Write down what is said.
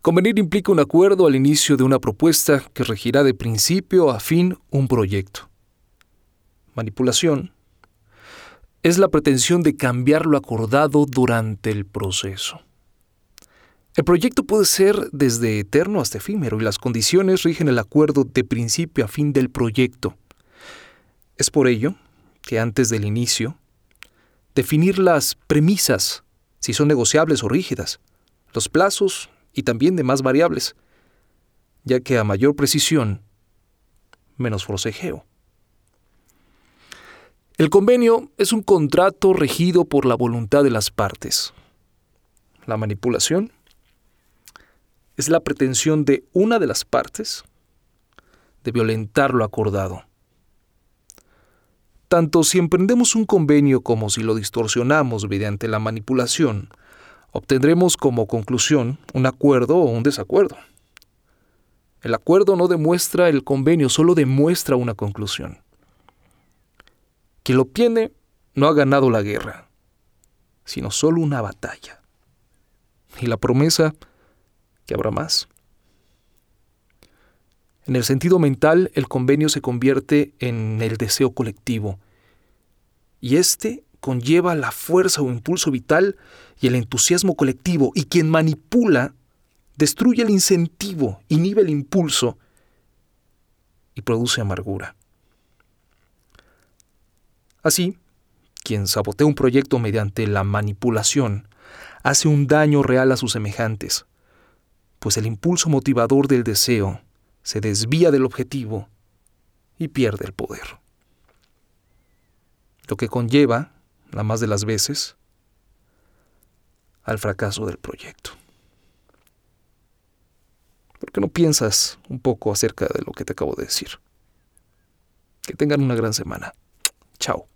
Convenir implica un acuerdo al inicio de una propuesta que regirá de principio a fin un proyecto. Manipulación es la pretensión de cambiar lo acordado durante el proceso. El proyecto puede ser desde eterno hasta efímero y las condiciones rigen el acuerdo de principio a fin del proyecto. Es por ello que antes del inicio, definir las premisas, si son negociables o rígidas, los plazos y también demás variables, ya que a mayor precisión, menos forcejeo. El convenio es un contrato regido por la voluntad de las partes. La manipulación es la pretensión de una de las partes de violentar lo acordado. Tanto si emprendemos un convenio como si lo distorsionamos mediante la manipulación, obtendremos como conclusión un acuerdo o un desacuerdo. El acuerdo no demuestra el convenio, solo demuestra una conclusión. Quien lo obtiene no ha ganado la guerra, sino solo una batalla. Y la promesa que habrá más. En el sentido mental, el convenio se convierte en el deseo colectivo, y este conlleva la fuerza o impulso vital y el entusiasmo colectivo, y quien manipula destruye el incentivo, inhibe el impulso y produce amargura. Así, quien sabotea un proyecto mediante la manipulación hace un daño real a sus semejantes, pues el impulso motivador del deseo se desvía del objetivo y pierde el poder. Lo que conlleva, la más de las veces, al fracaso del proyecto. ¿Por qué no piensas un poco acerca de lo que te acabo de decir? Que tengan una gran semana. Chao.